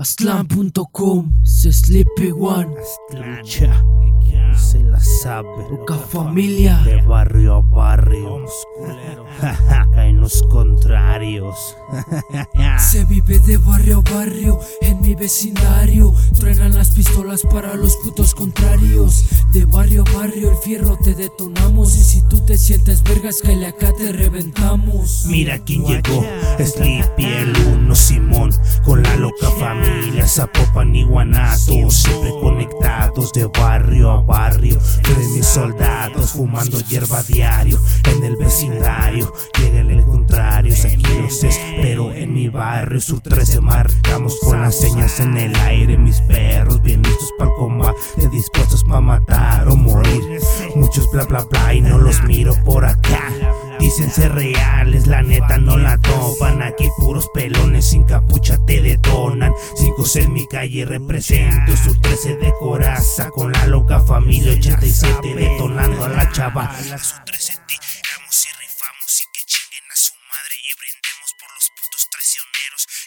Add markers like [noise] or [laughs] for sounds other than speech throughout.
Aslan.com, se sleepy one. Lucha, se la sabe. Poca familia. De barrio a barrio. Caen [laughs] los contrarios. [laughs] Se vive de barrio a barrio en mi vecindario. Pistolas para los putos contrarios. De barrio a barrio el fierro te detonamos. Y si tú te sientes vergas, que acá te reventamos. Mira quién llegó, Sleepy el uno Simón, con la loca familia Zapopan y Guanato, siempre conectados de barrio a barrio. De mis soldados fumando hierba diario en el vecindario. Espero en mi barrio. Su 13 marcamos con las señas en el aire. Mis perros bien listos para el combate, dispuestos para matar o morir. Muchos bla bla bla y no los miro por acá. Dicen ser reales, la neta no la topan. Aquí puros pelones sin capucha te detonan. Cinco en mi calle represento. Su 13 de coraza con la loca familia 87 detonando a la chava. Su 13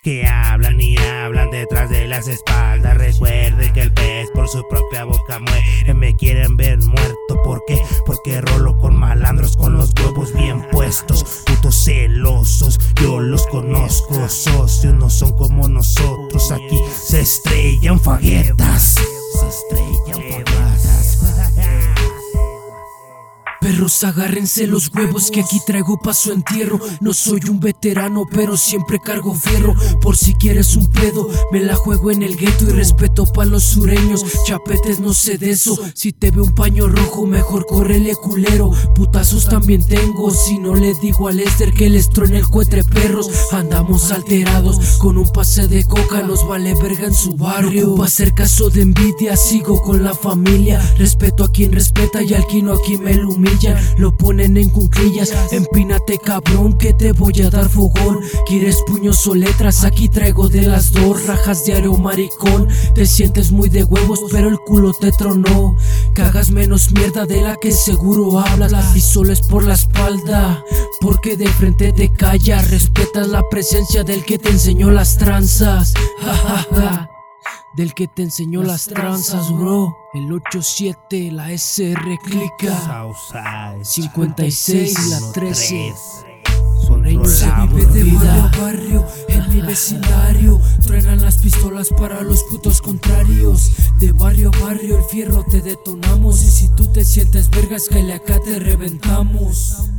que hablan y hablan detrás de las espaldas. Recuerden que el pez por su propia boca muere. Me quieren ver muerto, ¿por qué? Porque rolo con malandros con los huevos bien puestos. Putos celosos, yo los conozco. Socios no son como nosotros. Aquí se estrellan faguetas. Se estrellan Perros, agárrense los huevos que aquí traigo pa' su entierro. No soy un veterano, pero siempre cargo fierro. Por si quieres un pedo, me la juego en el gueto y respeto pa' los sureños. Chapetes, no sé de eso. Si te ve un paño rojo, mejor córrele culero. Putazos también tengo. Si no le digo a Lester que les truene el cuetre perros. Andamos alterados con un pase de coca, nos vale verga en su barrio. No hacer caso de envidia, sigo con la familia. Respeto a quien respeta y al quien no aquí me lo lo ponen en cunclillas. Empínate, cabrón, que te voy a dar fogón. ¿Quieres puños o letras? Aquí traigo de las dos rajas diario, maricón. Te sientes muy de huevos, pero el culo te tronó. Cagas menos mierda de la que seguro hablas. Y solo es por la espalda, porque de frente te callas. Respetas la presencia del que te enseñó las tranzas. Ja, del que te enseñó las tranzas, bro. El 87, la SR clica. 56, la 13. Se vive de barrio a barrio en mi vecindario. Truenan las pistolas para los putos contrarios. De barrio a barrio el fierro te detonamos. Y si tú te sientes vergas, que acá te reventamos.